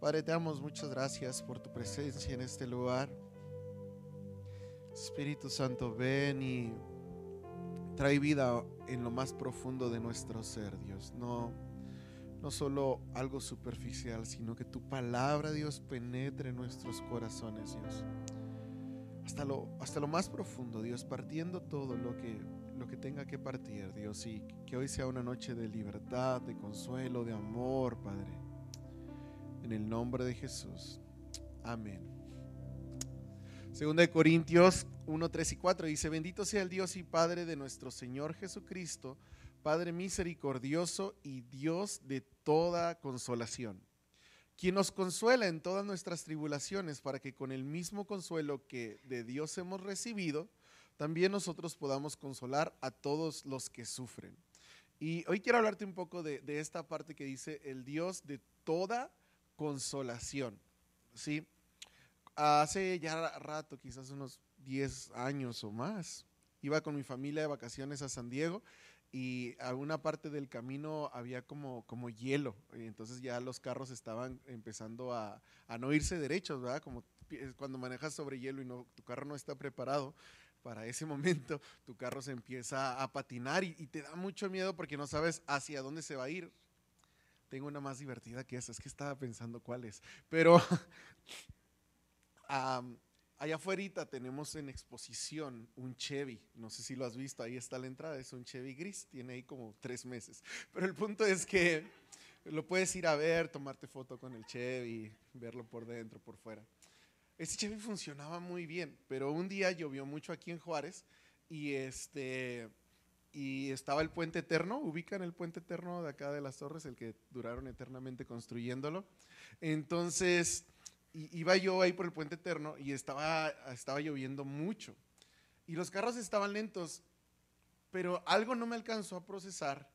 Padre, te damos muchas gracias por tu presencia en este lugar. Espíritu Santo, ven y trae vida en lo más profundo de nuestro ser, Dios. No, no solo algo superficial, sino que tu palabra, Dios, penetre en nuestros corazones, Dios. Hasta lo, hasta lo más profundo, Dios, partiendo todo lo que, lo que tenga que partir, Dios, y que hoy sea una noche de libertad, de consuelo, de amor, Padre. El nombre de Jesús. Amén. Segunda de Corintios 1, 3 y 4 dice, bendito sea el Dios y Padre de nuestro Señor Jesucristo, Padre misericordioso y Dios de toda consolación, quien nos consuela en todas nuestras tribulaciones para que con el mismo consuelo que de Dios hemos recibido, también nosotros podamos consolar a todos los que sufren. Y hoy quiero hablarte un poco de, de esta parte que dice el Dios de toda consolación. ¿sí? Hace ya rato, quizás unos 10 años o más, iba con mi familia de vacaciones a San Diego y a una parte del camino había como, como hielo, y entonces ya los carros estaban empezando a, a, no irse derechos, ¿verdad? Como cuando manejas sobre hielo y no, tu carro no está preparado para ese momento, tu carro se empieza a patinar y, y te da mucho miedo porque no sabes hacia dónde se va a ir, tengo una más divertida que esa, es que estaba pensando cuál es. Pero um, allá afuera tenemos en exposición un Chevy, no sé si lo has visto, ahí está la entrada, es un Chevy gris, tiene ahí como tres meses. Pero el punto es que lo puedes ir a ver, tomarte foto con el Chevy, verlo por dentro, por fuera. Ese Chevy funcionaba muy bien, pero un día llovió mucho aquí en Juárez y este y estaba el puente eterno, ubican el puente eterno de acá de las torres, el que duraron eternamente construyéndolo. Entonces, iba yo ahí por el puente eterno y estaba, estaba lloviendo mucho. Y los carros estaban lentos, pero algo no me alcanzó a procesar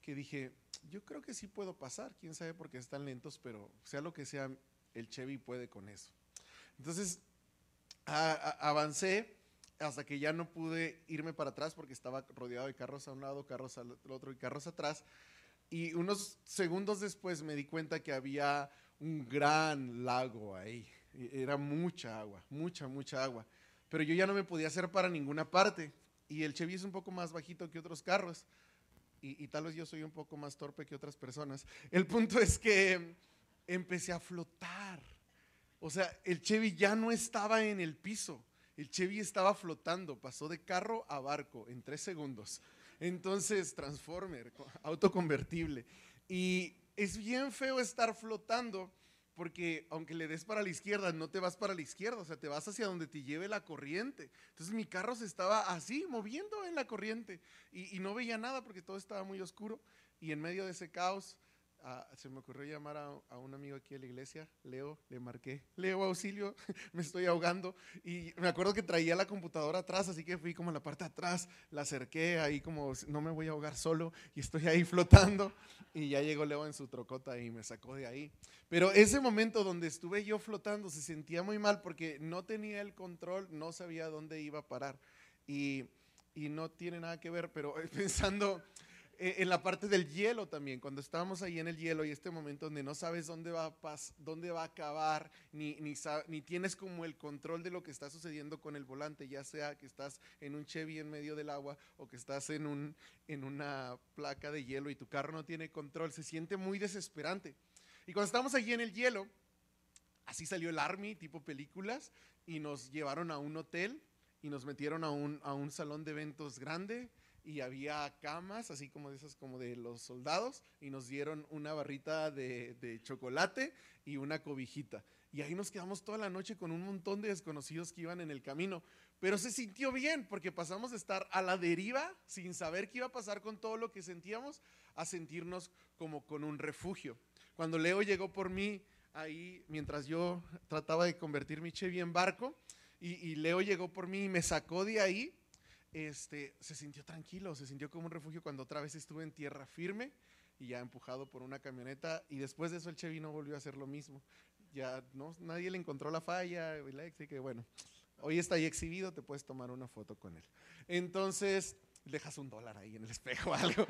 que dije, yo creo que sí puedo pasar, quién sabe por qué están lentos, pero sea lo que sea, el Chevy puede con eso. Entonces, avancé hasta que ya no pude irme para atrás porque estaba rodeado de carros a un lado, carros al otro y carros atrás. Y unos segundos después me di cuenta que había un gran lago ahí. Era mucha agua, mucha, mucha agua. Pero yo ya no me podía hacer para ninguna parte. Y el Chevy es un poco más bajito que otros carros. Y, y tal vez yo soy un poco más torpe que otras personas. El punto es que empecé a flotar. O sea, el Chevy ya no estaba en el piso el Chevy estaba flotando, pasó de carro a barco en tres segundos. Entonces, Transformer, autoconvertible. Y es bien feo estar flotando porque aunque le des para la izquierda, no te vas para la izquierda, o sea, te vas hacia donde te lleve la corriente. Entonces mi carro se estaba así, moviendo en la corriente y, y no veía nada porque todo estaba muy oscuro. Y en medio de ese caos, Uh, se me ocurrió llamar a, a, un amigo aquí de la iglesia, Leo, le marqué, Leo, auxilio, me estoy ahogando. Y me acuerdo que traía la computadora atrás, así que fui como a la parte de atrás, la acerqué ahí como, no me voy a ahogar solo, y estoy ahí flotando. Y ya llegó Leo en su trocota y me sacó de ahí. Pero ese momento donde estuve yo flotando se sentía muy mal porque no tenía el control, no sabía dónde iba a parar. Y, y no tiene nada que ver, pero pensando en la parte del hielo también, cuando estábamos ahí en el hielo y este momento donde no sabes dónde va a, dónde va a acabar, ni, ni, ni, tienes como el control de lo que está sucediendo con el volante, ya sea que estás en un Chevy en medio del agua o que estás en, un, en una placa de hielo y tu carro no tiene control, se siente muy desesperante. Y cuando estábamos allí en el hielo, así salió el Army, tipo películas, y nos llevaron a un hotel y nos metieron a un, a un salón de eventos grande y había camas, así como de esas como de los soldados, y nos dieron una barrita de, chocolate y una cobijita. Y ahí nos quedamos toda la noche con un montón de desconocidos que iban en el camino. Pero se sintió bien porque pasamos de estar a la deriva sin saber qué iba a pasar con todo lo que sentíamos a sentirnos como con un refugio. Cuando Leo llegó por mí ahí, mientras yo trataba de convertir mi Chevy en barco, y Leo llegó por mí y me sacó de ahí, este, se sintió tranquilo, se sintió como un refugio cuando otra vez estuve en tierra firme y ya empujado por una camioneta y después de eso el Chevy no volvió a hacer lo mismo. Ya no, nadie le encontró la falla, así que bueno, hoy está ahí exhibido, te puedes tomar una foto con él. Entonces, dejas un dólar ahí en el espejo o algo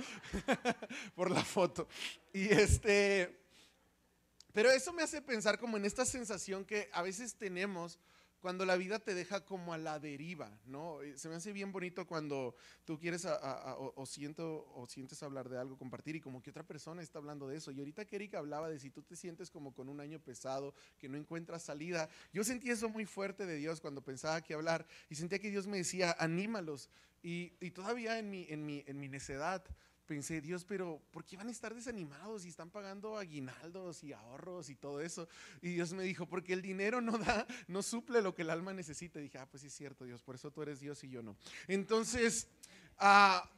por la foto. Y este, Pero eso me hace pensar como en esta sensación que a veces tenemos cuando la vida te deja como a la deriva, ¿no? Eh, se me hace bien bonito cuando tú quieres o, siento, o sientes hablar de algo, compartir y como que otra persona está hablando de eso. Y ahorita que Erika hablaba de si tú te sientes como con un año pesado, que no encuentras salida, yo sentí eso muy fuerte de Dios cuando pensaba que hablar y sentía que Dios me decía, anímalos. Y, todavía en mi, en, mi, en mi necedad pensé, Dios, pero ¿por qué van a estar desanimados y están pagando aguinaldos y ahorros y todo eso? Y Dios me dijo, porque el dinero no da, no suple lo que el alma necesita. Dije, ah, pues sí es cierto, Dios, por eso tú eres Dios y yo no. Entonces, ah,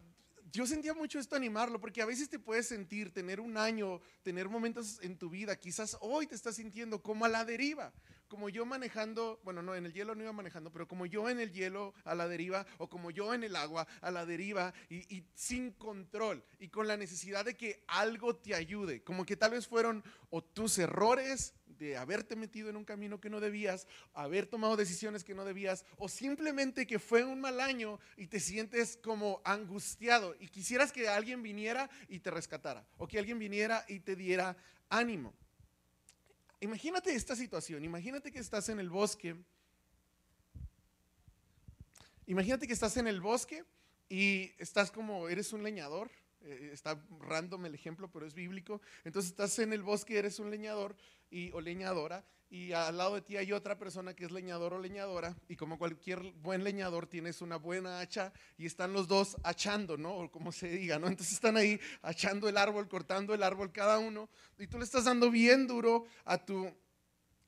yo sentía mucho esto animarlo, porque a veces te puedes sentir, tener un año, tener momentos en tu vida, quizás hoy te estás sintiendo como a la deriva, como yo manejando, bueno, no, en el hielo no iba manejando, pero como yo en el hielo a la deriva, o como yo en el agua a la deriva, y, sin control, y con la necesidad de que algo te ayude, como que tal vez fueron o tus errores de haberte metido en un camino que no debías, haber tomado decisiones que no debías, o simplemente que fue un mal año y te sientes como angustiado y quisieras que alguien viniera y te rescatara, o que alguien viniera y te diera ánimo. Imagínate esta situación, imagínate que estás en el bosque. Imagínate que estás en el bosque y estás como, eres un leñador, eh, está random el ejemplo, pero es bíblico. Entonces estás en el bosque, eres un leñador y, o leñadora, y al lado de ti hay otra persona que es leñador o leñadora, y como cualquier buen leñador tienes una buena hacha y están los dos hachando, ¿no? O como se diga, ¿no? Entonces están ahí hachando el árbol, cortando el árbol cada uno, y tú le estás dando bien duro a tu,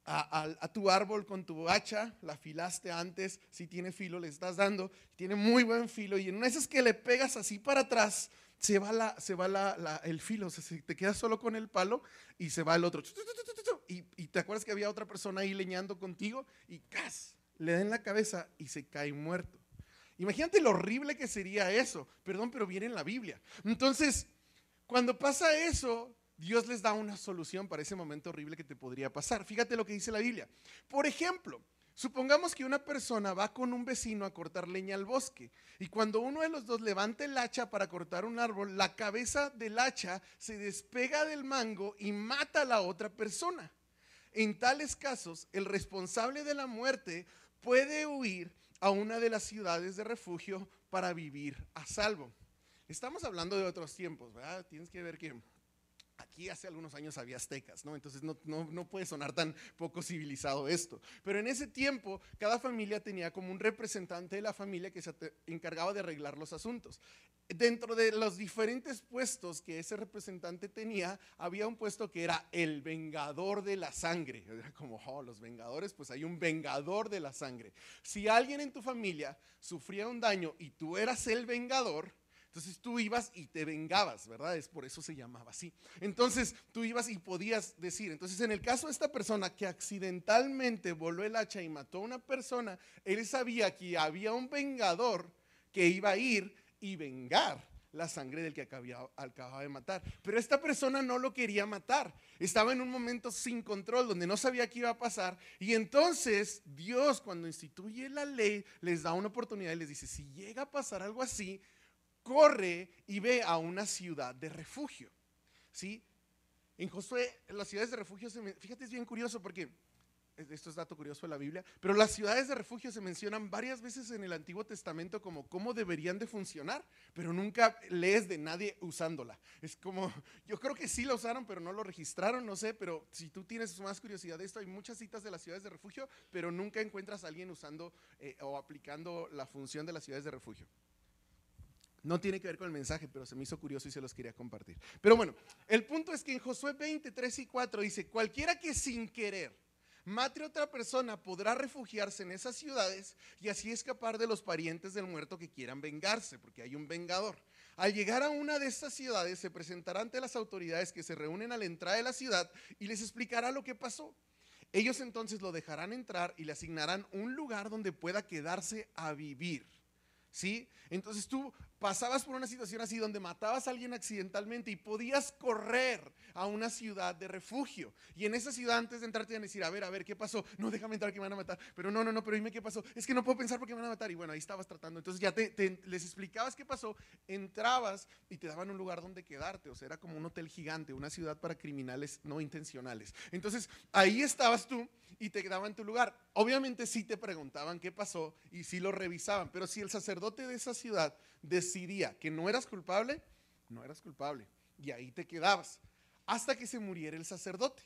a, tu árbol con tu hacha, la filaste antes, si tiene filo le estás dando, tiene muy buen filo, y en una que le pegas así para atrás, se va, la, se va la, el filo, o sea, te quedas solo con el palo y se va el otro. Y, y, te acuerdas que había otra persona ahí leñando contigo y ¡cas! Le da en la cabeza y se cae muerto. Imagínate lo horrible que sería eso. Perdón, pero viene en la Biblia. Entonces, cuando pasa eso, Dios les da una solución para ese momento horrible que te podría pasar. Fíjate lo que dice la Biblia. Por ejemplo, Supongamos que una persona va con un vecino a cortar leña al bosque y cuando uno de los dos levanta el hacha para cortar un árbol, la cabeza del hacha se despega del mango y mata a la otra persona. En tales casos, el responsable de la muerte puede huir a una de las ciudades de refugio para vivir a salvo. Estamos hablando de otros tiempos, ¿verdad? Tienes que ver que Aquí hace algunos años había aztecas, ¿no? Entonces no, no, puede sonar tan poco civilizado esto. Pero en ese tiempo, cada familia tenía como un representante de la familia que se encargaba de arreglar los asuntos. Dentro de los diferentes puestos que ese representante tenía, había un puesto que era el vengador de la sangre. Era como, oh, los vengadores, pues hay un vengador de la sangre. Si alguien en tu familia sufría un daño y tú eras el vengador, entonces tú ibas y te vengabas, ¿verdad? Es por eso se llamaba así. Entonces tú ibas y podías decir. Entonces en el caso de esta persona que accidentalmente voló el hacha y mató a una persona, él sabía que había un vengador que iba a ir y vengar la sangre del que acababa de matar. Pero esta persona no lo quería matar. Estaba en un momento sin control, donde no sabía qué iba a pasar. Y entonces Dios, cuando instituye la ley, les da una oportunidad y les dice, si llega a pasar algo así, corre y ve a una ciudad de refugio. ¿Sí? En Josué, las ciudades de refugio, fíjate, es bien curioso porque esto es dato curioso de la Biblia, pero las ciudades de refugio se mencionan varias veces en el Antiguo Testamento como cómo deberían de funcionar, pero nunca lees de nadie usándola. Es como, yo creo que sí la usaron, pero no lo registraron, no sé, pero si tú tienes más curiosidad de esto, hay muchas citas de las ciudades de refugio, pero nunca encuentras a alguien usando eh, o aplicando la función de las ciudades de refugio. No tiene que ver con el mensaje, pero se me hizo curioso y se los quería compartir. Pero bueno, el punto es que en Josué 20, 3 y 4 dice, cualquiera que sin querer mate a otra persona podrá refugiarse en esas ciudades y así escapar de los parientes del muerto que quieran vengarse, porque hay un vengador. Al llegar a una de estas ciudades se presentará ante las autoridades que se reúnen a la entrada de la ciudad y les explicará lo que pasó. Ellos entonces lo dejarán entrar y le asignarán un lugar donde pueda quedarse a vivir. ¿Sí? Entonces tú pasabas por una situación así donde matabas a alguien accidentalmente y podías correr a una ciudad de refugio. Y en esa ciudad antes de entrar te iban a decir, a ver, a ver, ¿qué pasó? No, déjame entrar que me van a matar. Pero no, no, no, pero dime qué pasó. Es que no puedo pensar porque me van a matar. Y bueno, ahí estabas tratando. Entonces ya te, les explicabas qué pasó, entrabas y te daban un lugar donde quedarte. O sea, era como un hotel gigante, una ciudad para criminales no intencionales. Entonces ahí estabas tú y te daban tu lugar. Obviamente sí te preguntaban qué pasó y sí lo revisaban. Pero si el sacerdote de esa ciudad decidía que no eras culpable, no eras culpable. Y ahí te quedabas hasta que se muriera el sacerdote.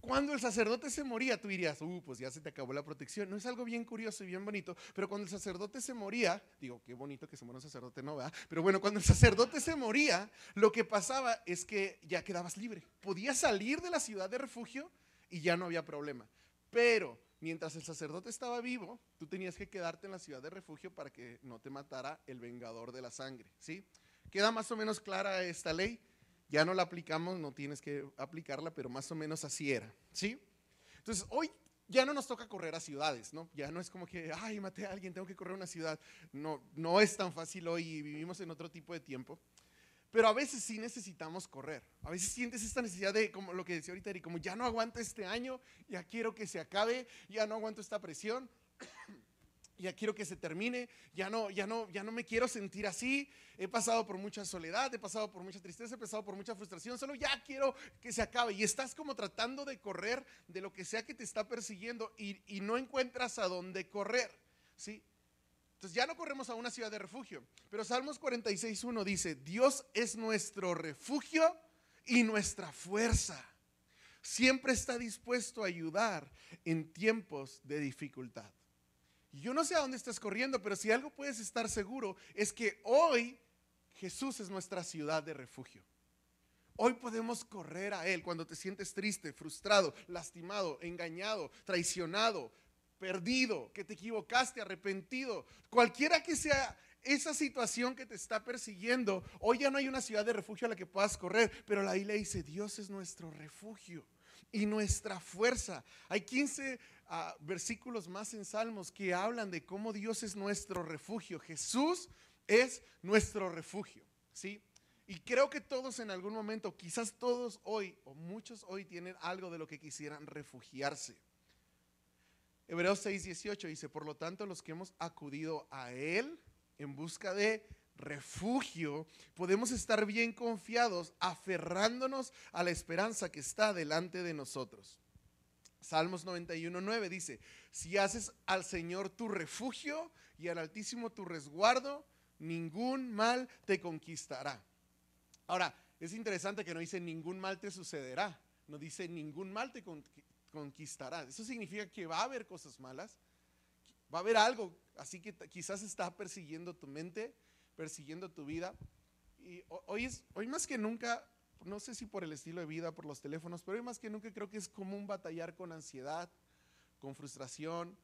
Cuando el sacerdote se moría, tú dirías, uh, pues ya se te acabó la protección. No es algo bien curioso y bien bonito, pero cuando el sacerdote se moría, digo, qué bonito que se muera un sacerdote, no, ¿verdad? Pero bueno, cuando el sacerdote se moría, lo que pasaba es que ya quedabas libre. Podías salir de la ciudad de refugio y ya no había problema. Pero mientras el sacerdote estaba vivo, tú tenías que quedarte en la ciudad de refugio para que no te matara el vengador de la sangre, ¿sí? Queda más o menos clara esta ley. Ya no la aplicamos, no tienes que aplicarla, pero más o menos así era, ¿sí? Entonces, hoy ya no nos toca correr a ciudades, ¿no? Ya no es como que, ay, maté a alguien, tengo que correr a una ciudad. No, no es tan fácil hoy, vivimos en otro tipo de tiempo. Pero a veces sí necesitamos correr. A veces sientes esta necesidad de, como lo que decía ahorita Eri, como ya no aguanto este año, ya quiero que se acabe, ya no aguanto esta presión, ya quiero que se termine, ya no, ya no, ya no me quiero sentir así. He pasado por mucha soledad, he pasado por mucha tristeza, he pasado por mucha frustración, solo ya quiero que se acabe. Y estás como tratando de correr de lo que sea que te está persiguiendo y no encuentras a dónde correr, ¿sí? Entonces ya no corremos a una ciudad de refugio, pero Salmos 46.1 dice, Dios es nuestro refugio y nuestra fuerza. Siempre está dispuesto a ayudar en tiempos de dificultad. yo no sé a dónde estás corriendo, pero si algo puedes estar seguro es que hoy Jesús es nuestra ciudad de refugio. Hoy podemos correr a Él cuando te sientes triste, frustrado, lastimado, engañado, traicionado, perdido, que te equivocaste, arrepentido, cualquiera que sea esa situación que te está persiguiendo, hoy ya no hay una ciudad de refugio a la que puedas correr, pero la Biblia dice, Dios es nuestro refugio y nuestra fuerza. Hay 15 ah, versículos más en Salmos que hablan de cómo Dios es nuestro refugio. Jesús es nuestro refugio, ¿sí? Y creo que todos en algún momento, quizás todos hoy, o muchos hoy, tienen algo de lo que quisieran refugiarse. Hebreos 6, 18 dice, por lo tanto los que hemos acudido a Él en busca de refugio, podemos estar bien confiados, aferrándonos a la esperanza que está delante de nosotros. Salmos 91, 9 dice, si haces al Señor tu refugio y al Altísimo tu resguardo, ningún mal te conquistará. Ahora, es interesante que no dice ningún mal te sucederá, no dice ningún mal te, conquistarás. Eso significa que va a haber cosas malas, va a haber algo, así que quizás está persiguiendo tu mente, persiguiendo tu vida. Y hoy, hoy más que nunca, no sé si por el estilo de vida, por los teléfonos, pero hoy más que nunca creo que es común batallar con ansiedad, con frustración,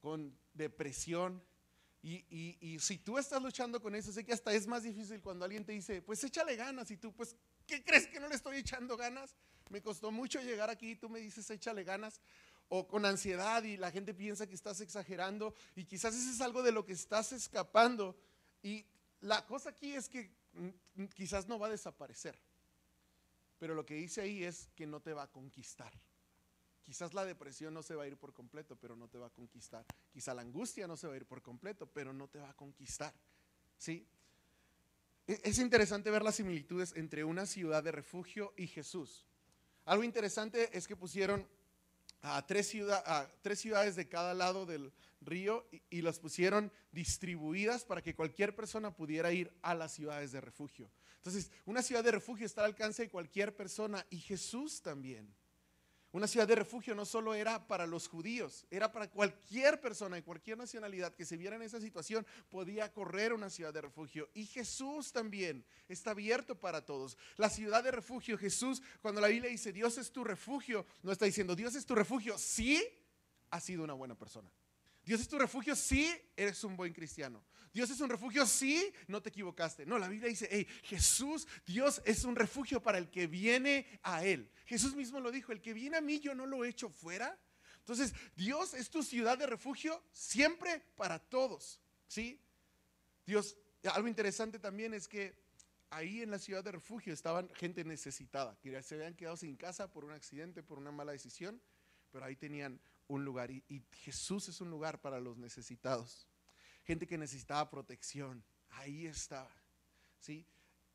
con depresión. Y, y, y, si tú estás luchando con eso, sé que hasta es más difícil cuando alguien te dice, pues échale ganas y tú, pues, ¿qué crees que no le estoy echando ganas? Me costó mucho llegar aquí, tú me dices, échale ganas, o con ansiedad y la gente piensa que estás exagerando y quizás eso es algo de lo que estás escapando. Y la cosa aquí es que mm, quizás no va a desaparecer, pero lo que dice ahí es que no te va a conquistar. Quizás la depresión no se va a ir por completo, pero no te va a conquistar. Quizá la angustia no se va a ir por completo, pero no te va a conquistar. ¿Sí? E-, es interesante ver las similitudes entre una ciudad de refugio y Jesús. Algo interesante es que pusieron a tres, tres ciudades de cada lado del río y, las pusieron distribuidas para que cualquier persona pudiera ir a las ciudades de refugio. Entonces, una ciudad de refugio está al alcance de cualquier persona y Jesús también. Una ciudad de refugio no solo era para los judíos, era para cualquier persona de cualquier nacionalidad que se viera en esa situación, podía correr una ciudad de refugio. Y Jesús también está abierto para todos. La ciudad de refugio, Jesús, cuando la Biblia dice Dios es tu refugio, no está diciendo Dios es tu refugio, sí, ha sido una buena persona. Dios es tu refugio, sí, eres un buen cristiano. Dios es un refugio, sí, no te equivocaste. No, la Biblia dice, hey, Jesús, Dios es un refugio para el que viene a Él. Jesús mismo lo dijo, el que viene a mí yo no lo echo fuera. Entonces, Dios es tu ciudad de refugio siempre para todos, ¿sí? Dios, algo interesante también es que ahí en la ciudad de refugio estaban gente necesitada, que se habían quedado sin casa por un accidente, por una mala decisión, pero ahí tenían un lugar y, Jesús es un lugar para los necesitados. Gente que necesitaba protección, ahí estaba. ¿sí?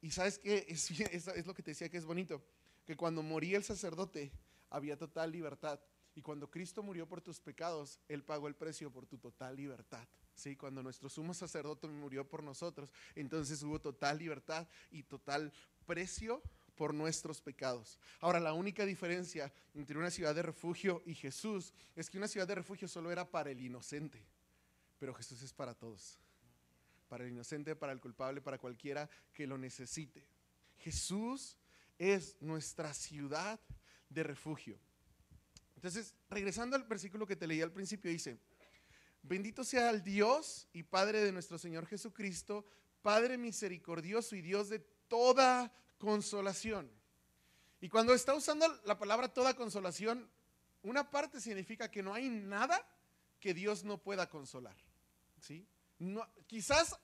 Y sabes que es, lo que te decía que es bonito, que cuando moría el sacerdote había total libertad. Y cuando Cristo murió por tus pecados, Él pagó el precio por tu total libertad. ¿sí? Cuando nuestro sumo sacerdote murió por nosotros, entonces hubo total libertad y total precio por nuestros pecados. Ahora, la única diferencia entre una ciudad de refugio y Jesús es que una ciudad de refugio solo era para el inocente, pero Jesús es para todos. Para el inocente, para el culpable, para cualquiera que lo necesite. Jesús es nuestra ciudad de refugio. Entonces, regresando al versículo que te leí al principio, dice, bendito sea el Dios y Padre de nuestro Señor Jesucristo, Padre misericordioso y Dios de toda consolación. Y cuando está usando la palabra toda consolación, una parte significa que no hay nada que Dios no pueda consolar. ¿sí? Quizás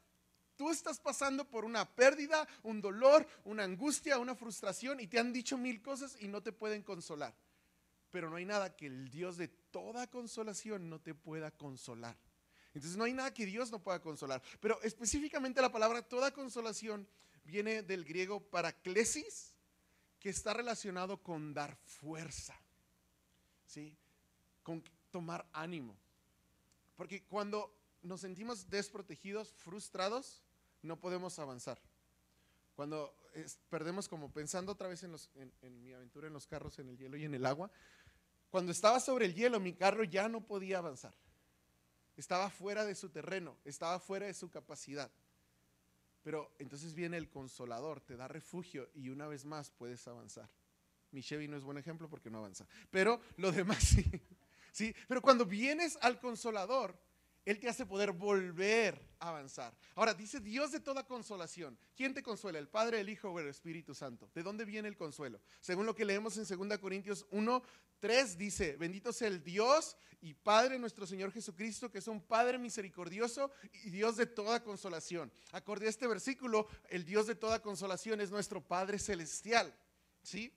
tú estás pasando por una pérdida, un dolor, una angustia, una frustración y te han dicho mil cosas y no te pueden consolar. Pero no hay nada que el Dios de toda consolación no te pueda consolar. Entonces no hay nada que Dios no pueda consolar. Pero específicamente la palabra toda consolación viene del griego paraclesis, que está relacionado con dar fuerza, ¿sí? con tomar ánimo. Porque cuando nos sentimos desprotegidos, frustrados, no podemos avanzar. Cuando perdemos como pensando otra vez en, en mi aventura en los carros, en el hielo y en el agua, cuando estaba sobre el hielo mi carro ya no podía avanzar. Estaba fuera de su terreno, estaba fuera de su capacidad. Pero entonces viene el consolador, te da refugio y una vez más puedes avanzar. Mi Chevy no es buen ejemplo porque no avanza, pero lo demás sí. Sí. Pero cuando vienes al consolador, él te hace poder volver a avanzar. Ahora, dice Dios de toda consolación. ¿Quién te consuela? ¿El Padre, el Hijo o el Espíritu Santo? ¿De dónde viene el consuelo? Según lo que leemos en 2 Corintios 1, 3 dice, bendito sea el Dios y Padre nuestro Señor Jesucristo, que es un Padre misericordioso y Dios de toda consolación. Acorde a este versículo, el Dios de toda consolación es nuestro Padre celestial. ¿Sí?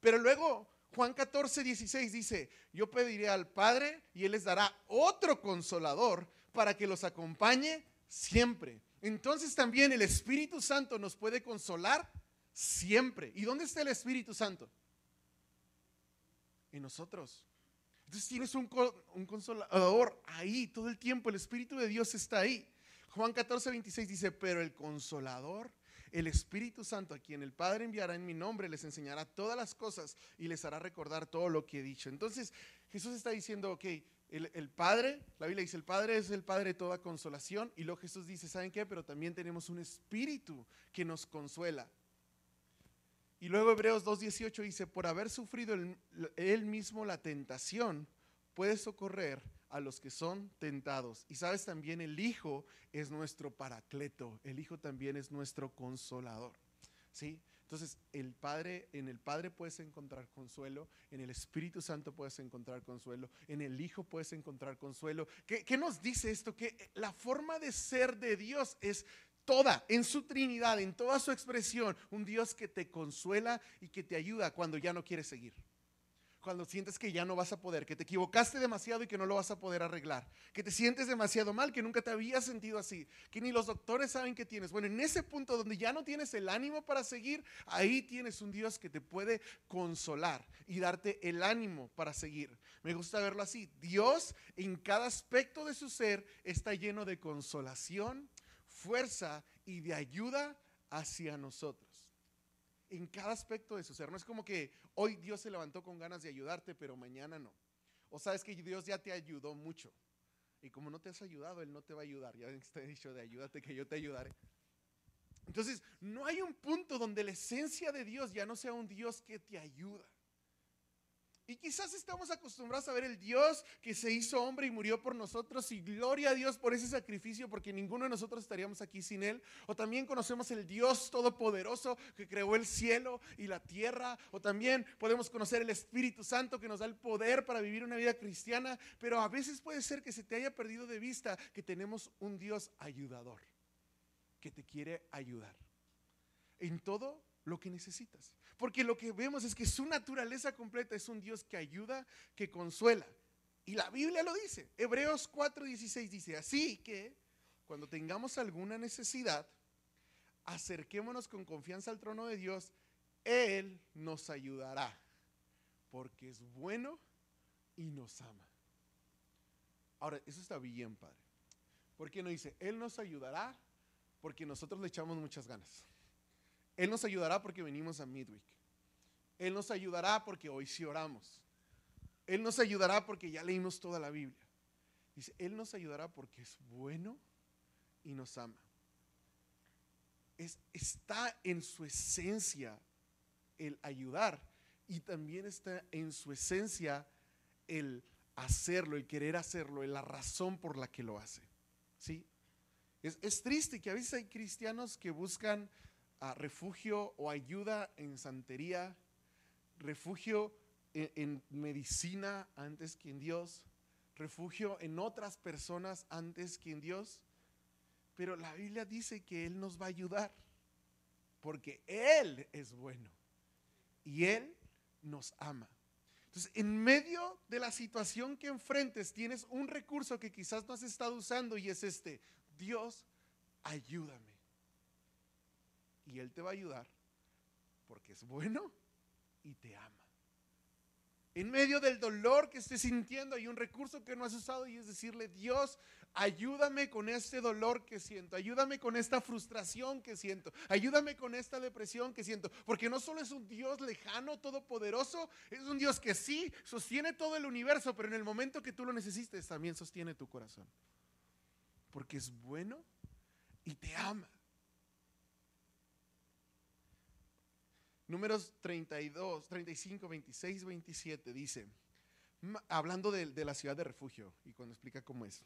Pero luego Juan 14, 16 dice, yo pediré al Padre y Él les dará otro consolador para que los acompañe siempre. Entonces también el Espíritu Santo nos puede consolar siempre. ¿Y dónde está el Espíritu Santo? En nosotros. Entonces tienes un, consolador ahí todo el tiempo. El Espíritu de Dios está ahí. Juan 14, 26 dice, pero el consolador el Espíritu Santo, a quien el Padre enviará en mi nombre, les enseñará todas las cosas y les hará recordar todo lo que he dicho. Entonces, Jesús está diciendo, ok, el, Padre, la Biblia dice, el Padre es el Padre de toda consolación. Y luego Jesús dice, ¿saben qué? Pero también tenemos un Espíritu que nos consuela. Y luego Hebreos 2.18 dice, por haber sufrido él mismo la tentación, puede socorrer a los que son tentados. Y sabes también, el Hijo es nuestro paracleto, el Hijo también es nuestro consolador. ¿Sí? Entonces, el Padre, en el Padre puedes encontrar consuelo, en el Espíritu Santo puedes encontrar consuelo, en el Hijo puedes encontrar consuelo. ¿Qué, qué nos dice esto? Que la forma de ser de Dios es toda, en su Trinidad, en toda su expresión, un Dios que te consuela y que te ayuda cuando ya no quieres seguir cuando sientes que ya no vas a poder, que te equivocaste demasiado y que no lo vas a poder arreglar, que te sientes demasiado mal, que nunca te habías sentido así, que ni los doctores saben que tienes. Bueno, en ese punto donde ya no tienes el ánimo para seguir, ahí tienes un Dios que te puede consolar y darte el ánimo para seguir. Me gusta verlo así. Dios en cada aspecto de su ser está lleno de consolación, fuerza y de ayuda hacia nosotros en cada aspecto de su ser. No es como que hoy Dios se levantó con ganas de ayudarte, pero mañana no. O sabes que Dios ya te ayudó mucho. Y como no te has ayudado, Él no te va a ayudar. Ya he dicho de ayúdate que yo te ayudaré. Entonces, no hay un punto donde la esencia de Dios ya no sea un Dios que te ayuda. Y quizás estamos acostumbrados a ver el Dios que se hizo hombre y murió por nosotros y gloria a Dios por ese sacrificio porque ninguno de nosotros estaríamos aquí sin Él. O también conocemos el Dios todopoderoso que creó el cielo y la tierra. O también podemos conocer el Espíritu Santo que nos da el poder para vivir una vida cristiana. Pero a veces puede ser que se te haya perdido de vista que tenemos un Dios ayudador que te quiere ayudar en todo lo que necesitas. Porque lo que vemos es que su naturaleza completa es un Dios que ayuda, que consuela. Y la Biblia lo dice. Hebreos 4:16 dice, así que cuando tengamos alguna necesidad, acerquémonos con confianza al trono de Dios, Él nos ayudará, porque es bueno y nos ama. Ahora, eso está bien, Padre. ¿Por qué no dice, Él nos ayudará? Porque nosotros le echamos muchas ganas. Él nos ayudará porque venimos a Midweek. Él nos ayudará porque hoy sí oramos. Él nos ayudará porque ya leímos toda la Biblia. Dice, Él nos ayudará porque es bueno y nos ama. Es, está en su esencia el ayudar y también está en su esencia el hacerlo, el querer hacerlo, la razón por la que lo hace. ¿Sí? Es, es triste que a veces hay cristianos que buscan refugio o ayuda en santería, refugio en, en medicina antes que en Dios, refugio en otras personas antes que en Dios. Pero la Biblia dice que Él nos va a ayudar, porque Él es bueno y Él nos ama. Entonces, en medio de la situación que enfrentes, tienes un recurso que quizás no has estado usando y es este, Dios, ayúdame y Él te va a ayudar porque es bueno y te ama. En medio del dolor que estés sintiendo hay un recurso que no has usado y es decirle, Dios, ayúdame con este dolor que siento, ayúdame con esta frustración que siento, ayúdame con esta depresión que siento, porque no solo es un Dios lejano, todopoderoso, es un Dios que sí sostiene todo el universo, pero en el momento que tú lo necesites también sostiene tu corazón, porque es bueno y te ama. Números 32, 35, 26, 27 dice, hablando de, la ciudad de refugio y cuando explica cómo es.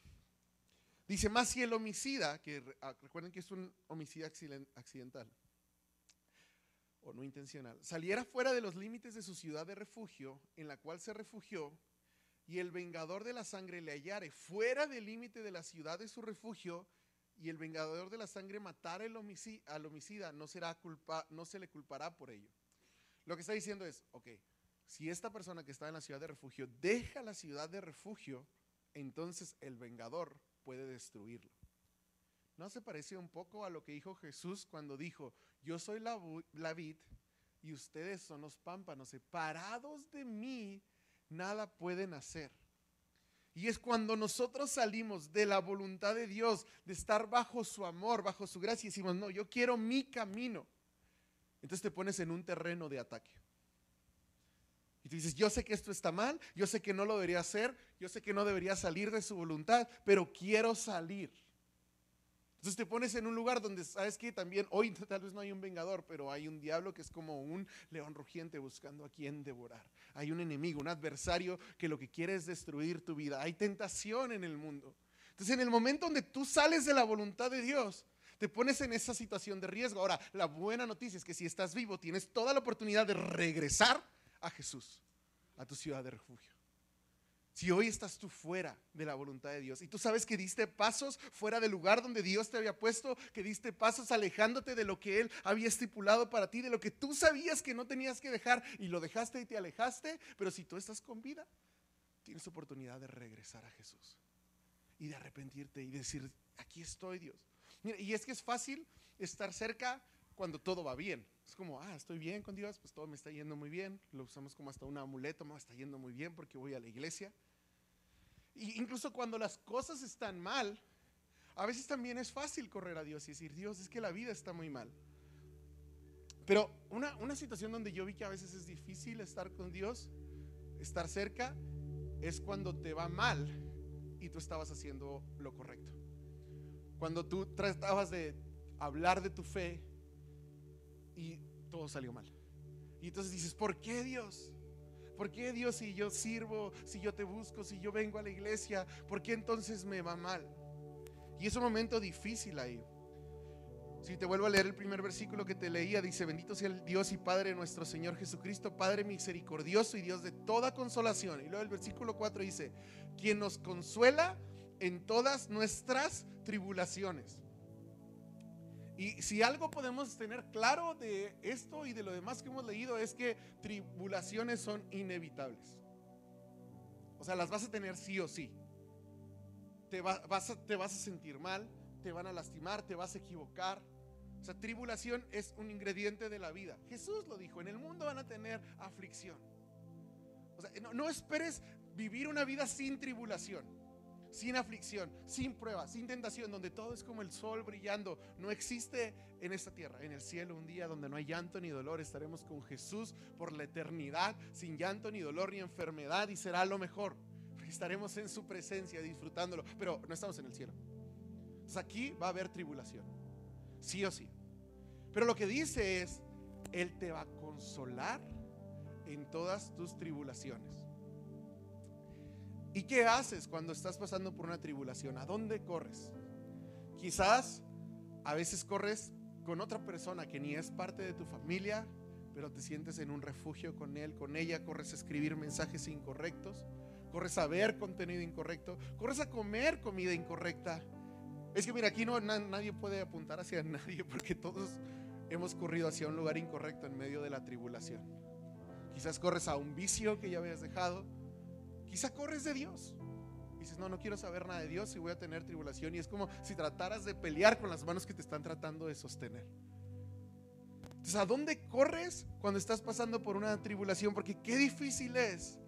Dice, más si el homicida, que ah, recuerden que es un homicidio accidental o no intencional, saliera fuera de los límites de su ciudad de refugio en la cual se refugió y el vengador de la sangre le hallare fuera del límite de la ciudad de su refugio y el vengador de la sangre matar al homicida, no, será culpa, no se le culpará por ello. Lo que está diciendo es, ok, si esta persona que está en la ciudad de refugio deja la ciudad de refugio, entonces el vengador puede destruirlo. ¿No se parece un poco a lo que dijo Jesús cuando dijo, yo soy la, la vid y ustedes son los pámpanos, separados de mí, nada pueden hacer? Y es cuando nosotros salimos de la voluntad de Dios, de estar bajo su amor, bajo su gracia, y decimos, no, yo quiero mi camino. Entonces te pones en un terreno de ataque. Y tú dices, yo sé que esto está mal, yo sé que no lo debería hacer, yo sé que no debería salir de su voluntad, pero quiero salir. Entonces te pones en un lugar donde sabes que también hoy tal vez no hay un vengador, pero hay un diablo que es como un león rugiente buscando a quien devorar. Hay un enemigo, un adversario que lo que quiere es destruir tu vida. Hay tentación en el mundo. Entonces en el momento donde tú sales de la voluntad de Dios, te pones en esa situación de riesgo. Ahora, la buena noticia es que si estás vivo, tienes toda la oportunidad de regresar a Jesús, a tu ciudad de refugio. Si hoy estás tú fuera de la voluntad de Dios y tú sabes que diste pasos fuera del lugar donde Dios te había puesto, que diste pasos alejándote de lo que Él había estipulado para ti, de lo que tú sabías que no tenías que dejar y lo dejaste y te alejaste, pero si tú estás con vida, tienes oportunidad de regresar a Jesús y de arrepentirte y decir, aquí estoy Dios. y es que es fácil estar cerca cuando todo va bien. Es como, ah, estoy bien con Dios, pues todo me está yendo muy bien. Lo usamos como hasta un amuleto, me está yendo muy bien porque voy a la iglesia. Incluso cuando las cosas están mal, a veces también es fácil correr a Dios y decir, Dios, es que la vida está muy mal. Pero una, una situación donde yo vi que a veces es difícil estar con Dios, estar cerca, es cuando te va mal y tú estabas haciendo lo correcto. Cuando tú tratabas de hablar de tu fe y todo salió mal. Y entonces dices, ¿por qué Dios? ¿Por qué Dios si yo sirvo, si yo te busco, si yo vengo a la iglesia, por qué entonces me va mal? Y es un momento difícil ahí. Si te vuelvo a leer el primer versículo que te leía, dice, bendito sea el Dios y Padre de nuestro Señor Jesucristo, Padre misericordioso y Dios de toda consolación. Y luego el versículo 4 dice, quien nos consuela en todas nuestras tribulaciones. Y si algo podemos tener claro de esto y de lo demás que hemos leído es que tribulaciones son inevitables. O sea, las vas a tener sí o sí. Te, vas, a, sentir mal, te van a lastimar, te vas a equivocar o sea, tribulación es un ingrediente de la vida. Jesús lo dijo, en el mundo van a tener aflicción. O sea, no, esperes vivir una vida sin tribulación, sin aflicción, sin prueba, sin tentación, donde todo es como el sol brillando. No existe en esta tierra, en el cielo, un día donde no hay llanto ni dolor. Estaremos con Jesús por la eternidad, sin llanto ni dolor ni enfermedad, y será lo mejor. Estaremos en su presencia disfrutándolo, pero no estamos en el cielo. aquí va a haber tribulación, sí o sí. Pero lo que dice es, Él te va a consolar en todas tus tribulaciones. ¿Y qué haces cuando estás pasando por una tribulación? ¿A dónde corres? Quizás a veces corres con otra persona que ni es parte de tu familia, pero te sientes en un refugio con él, con ella, corres a escribir mensajes incorrectos, corres a ver contenido incorrecto, corres a comer comida incorrecta. Es que mira, aquí no nadie puede apuntar hacia nadie porque todos hemos corrido hacia un lugar incorrecto en medio de la tribulación. Quizás corres a un vicio que ya habías dejado. Quizás corres de Dios. dices, no, no quiero saber nada de Dios y voy a tener tribulación. Y es como si trataras de pelear con las manos que te están tratando de sostener. Entonces, ¿a dónde corres cuando estás pasando por una tribulación? Porque qué difícil es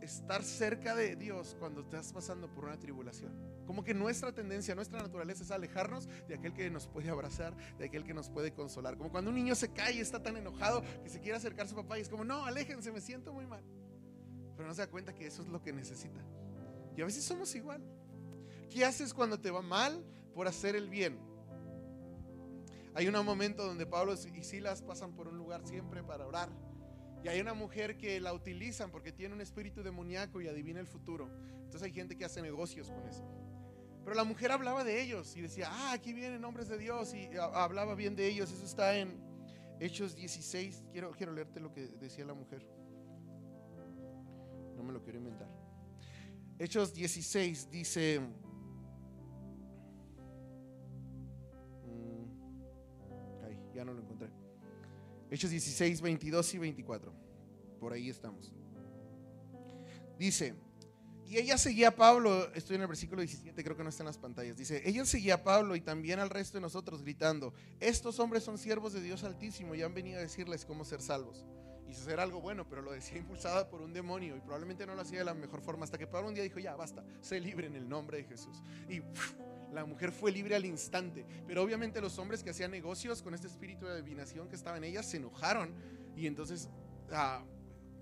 estar cerca de Dios cuando estás pasando por una tribulación. Como que nuestra tendencia, nuestra naturaleza es alejarnos de aquel que nos puede abrazar, de aquel que nos puede consolar. Como cuando un niño se cae y está tan enojado que se quiere acercar a su papá y es como, no, aléjense, me siento muy mal. Pero no se da cuenta que eso es lo que necesita. Y a veces somos igual. ¿Qué haces cuando te va mal por hacer el bien? Hay un momento donde Pablo y Silas pasan por un lugar siempre para orar. Y hay una mujer que la utilizan porque tiene un espíritu demoníaco y adivina el futuro. Entonces hay gente que hace negocios con eso. Pero la mujer hablaba de ellos y decía, ah, aquí vienen hombres de Dios y hablaba bien de ellos. Eso está en Hechos 16. Quiero, quiero leerte lo que decía la mujer. No me lo quiero inventar. Hechos 16 dice... Mm, ay, ya no lo encontré. Hechos 16, 22 y 24. Por ahí estamos. Dice, y ella seguía a Pablo, estoy en el versículo 17, creo que no está en las pantallas. Dice, ella seguía a Pablo y también al resto de nosotros gritando, estos hombres son siervos de Dios Altísimo y han venido a decirles cómo ser salvos. Y hacer algo bueno, pero lo decía impulsada por un demonio y probablemente no lo hacía de la mejor forma hasta que Pablo un día dijo, ya, basta, sé libre en el nombre de Jesús. Y la mujer fue libre al instante. Pero obviamente los hombres que hacían negocios con este espíritu de adivinación que estaba en ella se enojaron y entonces ah,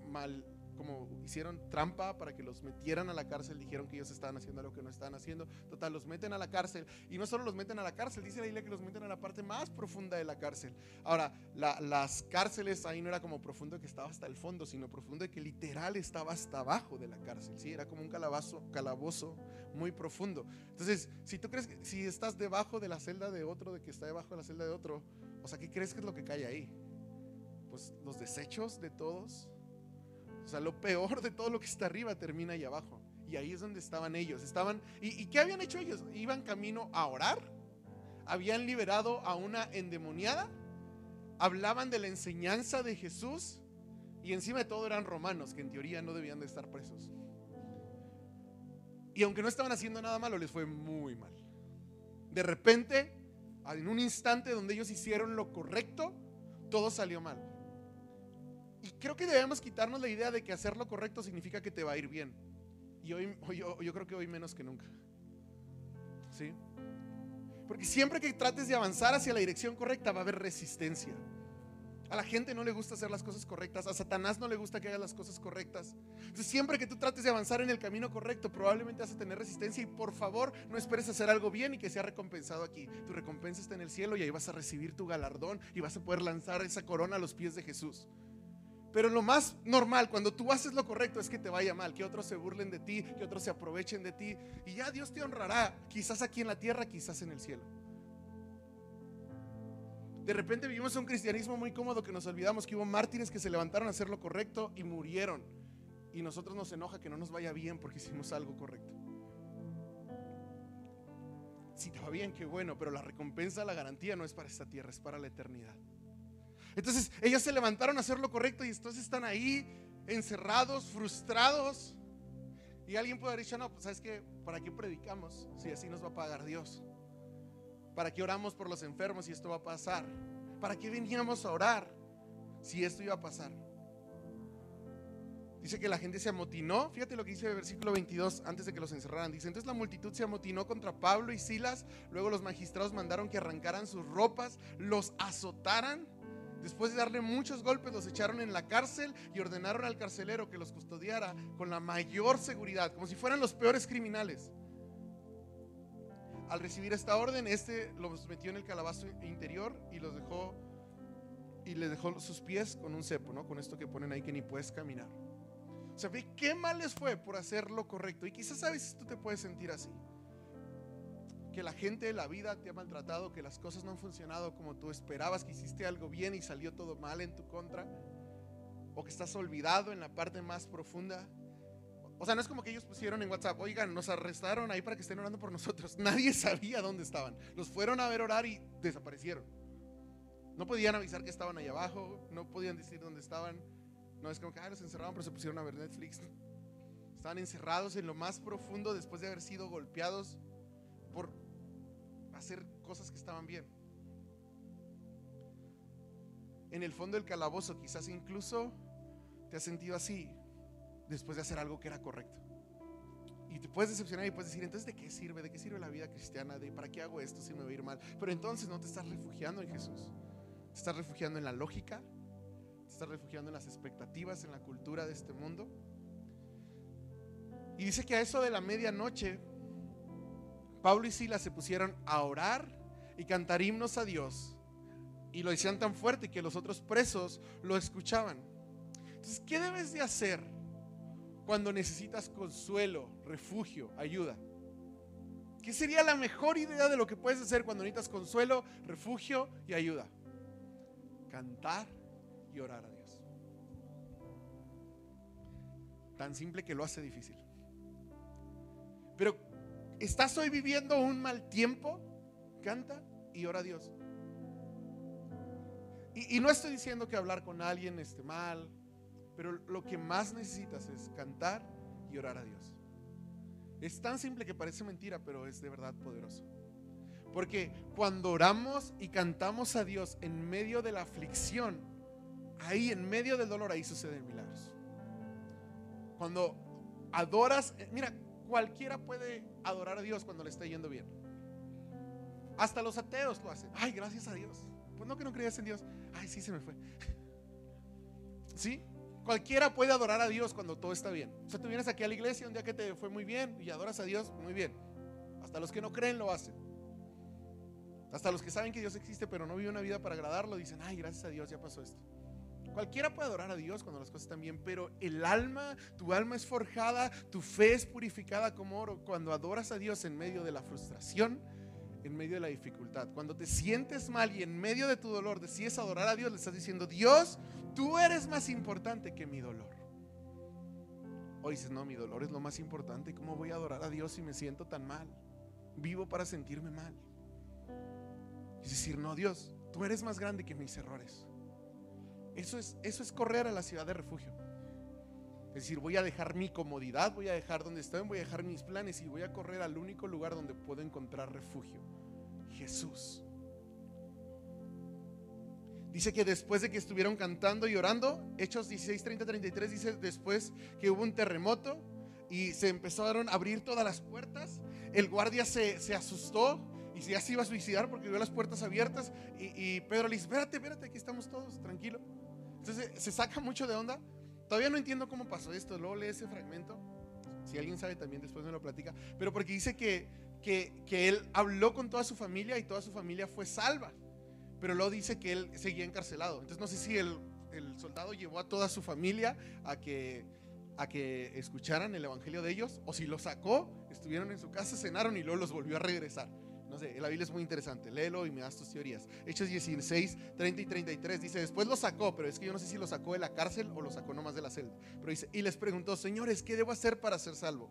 mal como hicieron trampa para que los metieran a la cárcel, dijeron que ellos estaban haciendo lo que no estaban haciendo. Total, los meten a la cárcel. Y no solo los meten a la cárcel, dice la Biblia que los meten a la parte más profunda de la cárcel. Ahora, las cárceles ahí no era como profundo que estaba hasta el fondo, sino profundo que literal estaba hasta abajo de la cárcel. Sí, era como un calabazo, calabozo muy profundo. Entonces, si tú crees que si estás debajo de la celda de otro, de que está debajo de la celda de otro, o sea, ¿qué crees que es lo que cae ahí? Pues los desechos de todos o sea, lo peor de todo lo que está arriba termina ahí abajo. Y ahí es donde estaban ellos. Estaban, ¿y, qué habían hecho ellos? Iban camino a orar. Habían liberado a una endemoniada. Hablaban de la enseñanza de Jesús. Y encima de todo eran romanos, que en teoría no debían de estar presos. Y aunque no estaban haciendo nada malo, les fue muy mal. De repente, en un instante donde ellos hicieron lo correcto, todo salió mal. Y creo que debemos quitarnos la idea de que hacer lo correcto significa que te va a ir bien. Y hoy, yo, yo creo que hoy menos que nunca. ¿Sí? Porque siempre que trates de avanzar hacia la dirección correcta va a haber resistencia. A la gente no le gusta hacer las cosas correctas. A Satanás no le gusta que haga las cosas correctas. Entonces, siempre que tú trates de avanzar en el camino correcto, probablemente vas a tener resistencia. Y por favor, no esperes hacer algo bien y que sea recompensado aquí. Tu recompensa está en el cielo y ahí vas a recibir tu galardón y vas a poder lanzar esa corona a los pies de Jesús. Pero lo más normal, cuando tú haces lo correcto, es que te vaya mal, que otros se burlen de ti, que otros se aprovechen de ti. Y ya Dios te honrará, quizás aquí en la tierra, quizás en el cielo. De repente vivimos un cristianismo muy cómodo que nos olvidamos que hubo mártires que se levantaron a hacer lo correcto y murieron. Y nosotros nos enoja que no nos vaya bien porque hicimos algo correcto. Si te va bien, qué bueno, pero la recompensa, la garantía no es para esta tierra, es para la eternidad. Entonces ellos se levantaron a hacer lo correcto y entonces están ahí encerrados, frustrados. Y alguien puede haber dicho, no, pues sabes que, ¿para qué predicamos si así nos va a pagar Dios? ¿Para qué oramos por los enfermos si esto va a pasar? ¿Para qué veníamos a orar si esto iba a pasar? Dice que la gente se amotinó. Fíjate lo que dice el versículo 22 antes de que los encerraran. Dice, entonces la multitud se amotinó contra Pablo y Silas. Luego los magistrados mandaron que arrancaran sus ropas, los azotaran. Después de darle muchos golpes, los echaron en la cárcel y ordenaron al carcelero que los custodiara con la mayor seguridad, como si fueran los peores criminales. Al recibir esta orden, este los metió en el calabazo interior y los dejó y le dejó sus pies con un cepo, ¿no? Con esto que ponen ahí que ni puedes caminar. O sea, qué mal les fue por hacer lo correcto. Y quizás sabes si tú te puedes sentir así. Que la gente de la vida te ha maltratado, que las cosas no han funcionado como tú esperabas, que hiciste algo bien y salió todo mal en tu contra. O que estás olvidado en la parte más profunda o sea, no es como que ellos pusieron en WhatsApp, oigan, nos arrestaron ahí para que estén orando por nosotros. Nadie sabía dónde estaban. Los fueron a ver orar y desaparecieron. No podían avisar que estaban ahí abajo, no podían decir dónde estaban. No es como que ah, los encerraron, pero se pusieron a ver Netflix. Estaban encerrados en lo más profundo después de haber sido golpeados hacer cosas que estaban bien. En el fondo del calabozo, quizás incluso te has sentido así después de hacer algo que era correcto. Y te puedes decepcionar y puedes decir, entonces, ¿de qué sirve? ¿De qué sirve la vida cristiana? ¿De para qué hago esto si me va a ir mal? Pero entonces no te estás refugiando en Jesús. Te estás refugiando en la lógica, te estás refugiando en las expectativas, en la cultura de este mundo. Y dice que a eso de la medianoche, Pablo y Silas se pusieron a orar y cantar himnos a Dios. Y lo decían tan fuerte que los otros presos lo escuchaban. Entonces, ¿qué debes de hacer cuando necesitas consuelo, refugio, ayuda? ¿Qué sería la mejor idea de lo que puedes hacer cuando necesitas consuelo, refugio y ayuda? Cantar y orar a Dios. Tan simple que lo hace difícil. Pero, ¿estás hoy viviendo un mal tiempo? Canta y ora a Dios. Y, no estoy diciendo que hablar con alguien esté mal, pero lo que más necesitas es cantar y orar a Dios. Es tan simple que parece mentira, pero es de verdad poderoso. Porque cuando oramos y cantamos a Dios en medio de la aflicción, ahí en medio del dolor, ahí suceden milagros. Cuando adoras, eh, mira, cualquiera puede adorar a Dios cuando le está yendo bien. Hasta los ateos lo hacen. Ay, gracias a Dios. Pues no que no creías en Dios. Ay, sí se me fue. ¿Sí? Cualquiera puede adorar a Dios cuando todo está bien. O sea, tú vienes aquí a la iglesia un día que te fue muy bien y adoras a Dios, muy bien. Hasta los que no creen lo hacen. Hasta los que saben que Dios existe pero no viven una vida para agradarlo, dicen, ay, gracias a Dios ya pasó esto. Cualquiera puede adorar a Dios cuando las cosas están bien, pero el alma, tu alma es forjada, tu fe es purificada como oro cuando adoras a Dios en medio de la frustración, en medio de la dificultad. Cuando te sientes mal y en medio de tu dolor decides adorar a Dios, le estás diciendo, Dios, tú eres más importante que mi dolor. O dices, no, mi dolor es lo más importante. ¿Cómo voy a adorar a Dios si me siento tan mal? Vivo para sentirme mal. Es decir, no, Dios, tú eres más grande que mis errores. Eso es, eso es correr a la ciudad de refugio. Es decir, voy a dejar mi comodidad, voy a dejar donde estoy, voy a dejar mis planes y voy a correr al único lugar donde puedo encontrar refugio. Jesús. Dice que después de que estuvieron cantando y orando, Hechos 16, 30, 33 dice después que hubo un terremoto y se empezaron a abrir todas las puertas. El guardia se, asustó y ya se iba a suicidar porque vio las puertas abiertas. Y, Pedro le dice: Espérate, espérate, aquí estamos todos, tranquilo. Entonces se saca mucho de onda. Todavía no entiendo cómo pasó esto. Luego lee ese fragmento. Si alguien sabe también, después me lo platica. Pero porque dice que, que, que él habló con toda su familia y toda su familia fue salva pero luego dice que él seguía encarcelado. Entonces no sé si él el soldado llevó a toda su familia a que, a que escucharan el evangelio de ellos, o si los sacó, estuvieron en su casa, cenaron y luego los volvió a regresar. No sé, la Biblia es muy interesante. Léelo y me das tus teorías. Hechos 16, 30 y 33 dice, después lo sacó, pero es que yo no sé si lo sacó de la cárcel o lo sacó nomás de la celda. Pero dice, y les preguntó, señores, ¿qué debo hacer para ser salvo?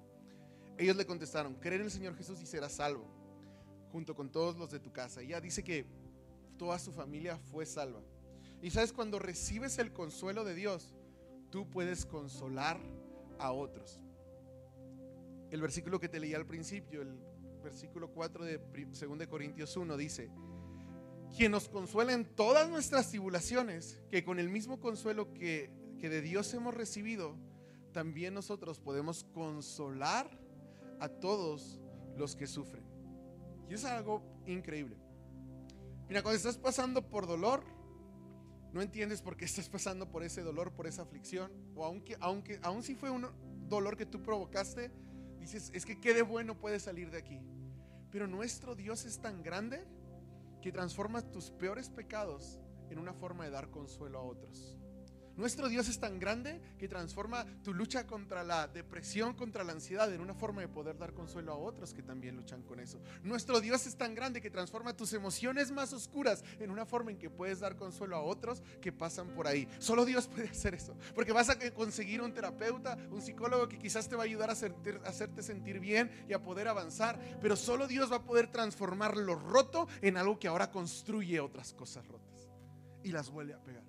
Ellos le contestaron, creer en el Señor Jesús y serás salvo, junto con todos los de tu casa. Y ya dice que toda su familia fue salva. Y sabes, cuando recibes el consuelo de Dios, tú puedes consolar a otros. El versículo que te leí al principio, el versículo 4 de 2 Corintios 1 dice, quien nos consuela en todas nuestras tribulaciones, que con el mismo consuelo que, que de Dios hemos recibido, también nosotros podemos consolar a todos los que sufren. Y es algo increíble. Mira, cuando estás pasando por dolor, no entiendes por qué estás pasando por ese dolor, por esa aflicción, o aunque, aunque aun si fue un dolor que tú provocaste, dices, es que qué de bueno puede salir de aquí. Pero nuestro Dios es tan grande que transforma tus peores pecados en una forma de dar consuelo a otros. Nuestro Dios es tan grande que transforma tu lucha contra la depresión, contra la ansiedad, en una forma de poder dar consuelo a otros que también luchan con eso. Nuestro Dios es tan grande que transforma tus emociones más oscuras en una forma en que puedes dar consuelo a otros que pasan por ahí. Solo Dios puede hacer eso. Porque vas a conseguir un terapeuta, un psicólogo que quizás te va a ayudar a, a hacerte sentir bien y a poder avanzar. Pero solo Dios va a poder transformar lo roto en algo que ahora construye otras cosas rotas y las vuelve a pegar.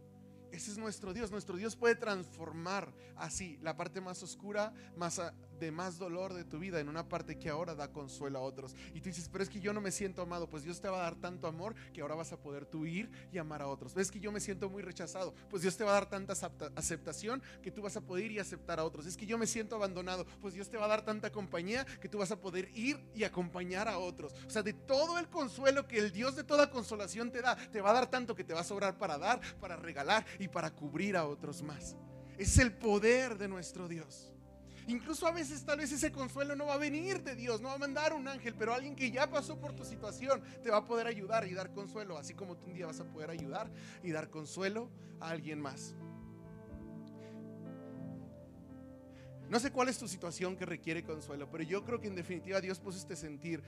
Ese es nuestro Dios. Nuestro Dios puede transformar así la parte más oscura, más de más dolor de tu vida en una parte que ahora da consuelo a otros. Y tú dices, pero es que yo no me siento amado. Pues Dios te va a dar tanto amor que ahora vas a poder tú ir y amar a otros. Es que yo me siento muy rechazado. Pues Dios te va a dar tanta aceptación que tú vas a poder ir y aceptar a otros. Es que yo me siento abandonado. Pues Dios te va a dar tanta compañía que tú vas a poder ir y acompañar a otros. O sea, de todo el consuelo que el Dios de toda consolación te da, te va a dar tanto que te va a sobrar para dar, para regalar y para cubrir a otros más. Es el poder de nuestro Dios. Incluso a veces tal vez ese consuelo no va a venir de Dios, no va a mandar un ángel, pero alguien que ya pasó por tu situación te va a poder ayudar y dar consuelo, así como tú un día vas a poder ayudar y dar consuelo a alguien más. No sé cuál es tu situación que requiere consuelo, pero yo creo que en definitiva Dios puso este sentir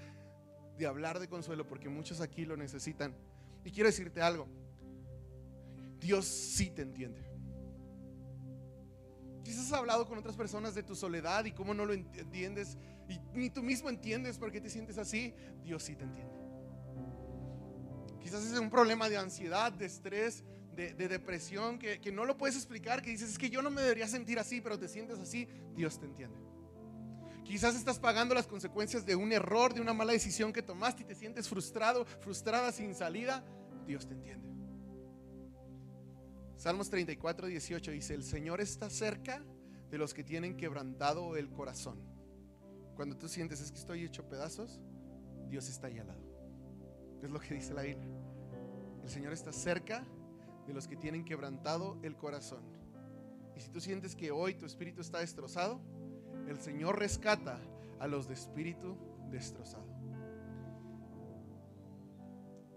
de hablar de consuelo porque muchos aquí lo necesitan. Y quiero decirte algo, Dios sí te entiende. Quizás has hablado con otras personas de tu soledad y cómo no lo entiendes y ni tú mismo entiendes por qué te sientes así. Dios sí te entiende. Quizás es un problema de ansiedad, de estrés, de, depresión que, que no lo puedes explicar, que dices es que yo no me debería sentir así, pero te sientes así. Dios te entiende. Quizás estás pagando las consecuencias de un error, de una mala decisión que tomaste y te sientes frustrado, frustrada sin salida. Dios te entiende. Salmos 34, 18 dice, el Señor está cerca de los que tienen quebrantado el corazón. Cuando tú sientes es que estoy hecho pedazos, Dios está ahí al lado. Es lo que dice la Biblia. El Señor está cerca de los que tienen quebrantado el corazón. Y si tú sientes que hoy tu espíritu está destrozado, el Señor rescata a los de espíritu destrozado.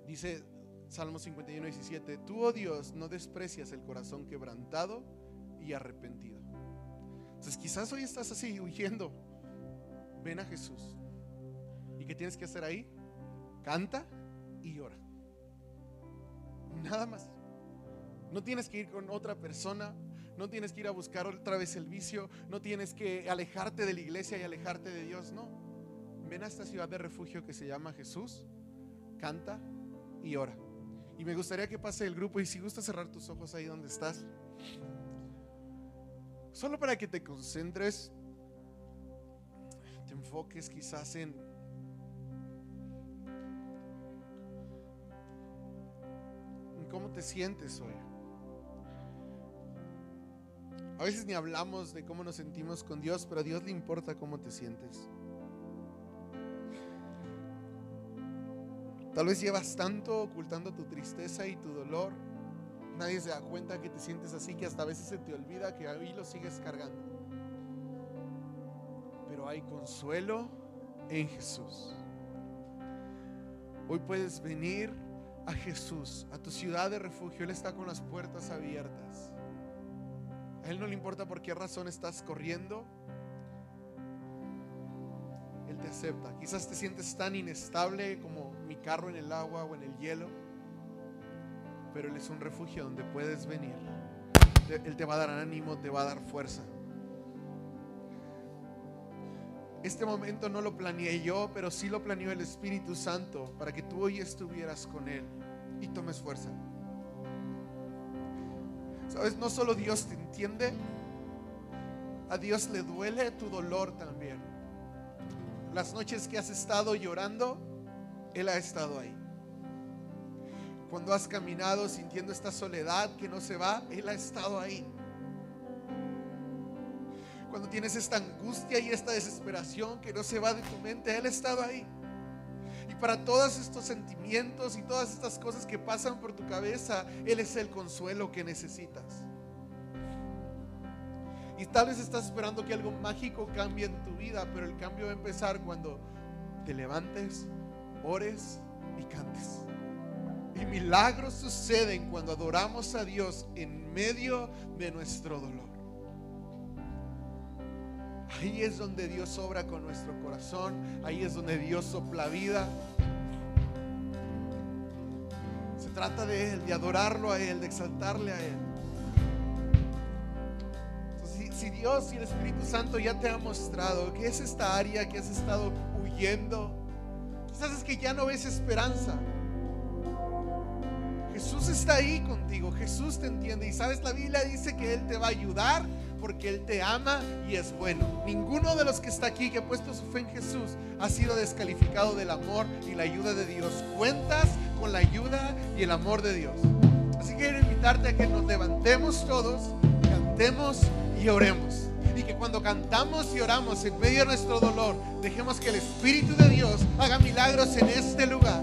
Dice Salmo 51, 17. Tú, oh Dios, no desprecias el corazón quebrantado y arrepentido. Entonces quizás hoy estás así, huyendo. Ven a Jesús. ¿Y qué tienes que hacer ahí? Canta y llora. Nada más. No tienes que ir con otra persona. No tienes que ir a buscar otra vez el vicio. No tienes que alejarte de la iglesia y alejarte de Dios. No. Ven a esta ciudad de refugio que se llama Jesús. Canta y ora. Y me gustaría que pase el grupo y si gusta cerrar tus ojos ahí donde estás. Solo para que te concentres, te enfoques quizás en cómo te sientes hoy. A veces ni hablamos de cómo nos sentimos con Dios, pero a Dios le importa cómo te sientes. Tal vez llevas tanto ocultando tu tristeza y tu dolor. Nadie se da cuenta que te sientes así que hasta a veces se te olvida que ahí lo sigues cargando. Pero hay consuelo en Jesús. Hoy puedes venir a Jesús, a tu ciudad de refugio. Él está con las puertas abiertas. A Él no le importa por qué razón estás corriendo. Él te acepta. Quizás te sientes tan inestable como mi carro en el agua o en el hielo. Pero Él es un refugio donde puedes venir. Él te va a dar ánimo, te va a dar fuerza. Este momento no lo planeé yo, pero sí lo planeó el Espíritu Santo para que tú hoy estuvieras con Él y tomes fuerza. Sabes, no solo Dios te entiende, a Dios le duele tu dolor también. Las noches que has estado llorando, Él ha estado ahí. Cuando has caminado sintiendo esta soledad que no se va, Él ha estado ahí cuando tienes esta angustia y esta desesperación que no se va de tu mente, Él ha estado ahí. Y para todos estos sentimientos y todas estas cosas que pasan por tu cabeza, Él es el consuelo que necesitas. Y tal vez estás esperando que algo mágico cambie en tu vida, pero el cambio va a empezar cuando te levantes, ores y cantes. Y milagros suceden cuando adoramos a Dios en medio de nuestro dolor. Ahí es donde Dios obra con nuestro corazón. Ahí es donde Dios sopla vida. Se trata de Él, de adorarlo a Él, de exaltarle a Él. si, si Dios y el Espíritu Santo ya te ha mostrado que es esta área que has estado huyendo, es que ya no ves esperanza. Jesús está ahí contigo, Jesús te entiende y sabes, la Biblia dice que Él te va a ayudar porque Él te ama y es bueno. Ninguno de los que está aquí que ha puesto su fe en Jesús ha sido descalificado del amor y la ayuda de Dios. Cuentas con la ayuda y el amor de Dios. Así que quiero invitarte a que nos levantemos todos, cantemos y oremos. Y que cuando cantamos y oramos en medio de nuestro dolor, dejemos que el Espíritu de Dios haga milagros en este lugar.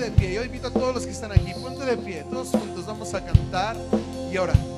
de pie. Yo invito a todos los que están aquí, ponte de pie. Todos juntos vamos a cantar y orar.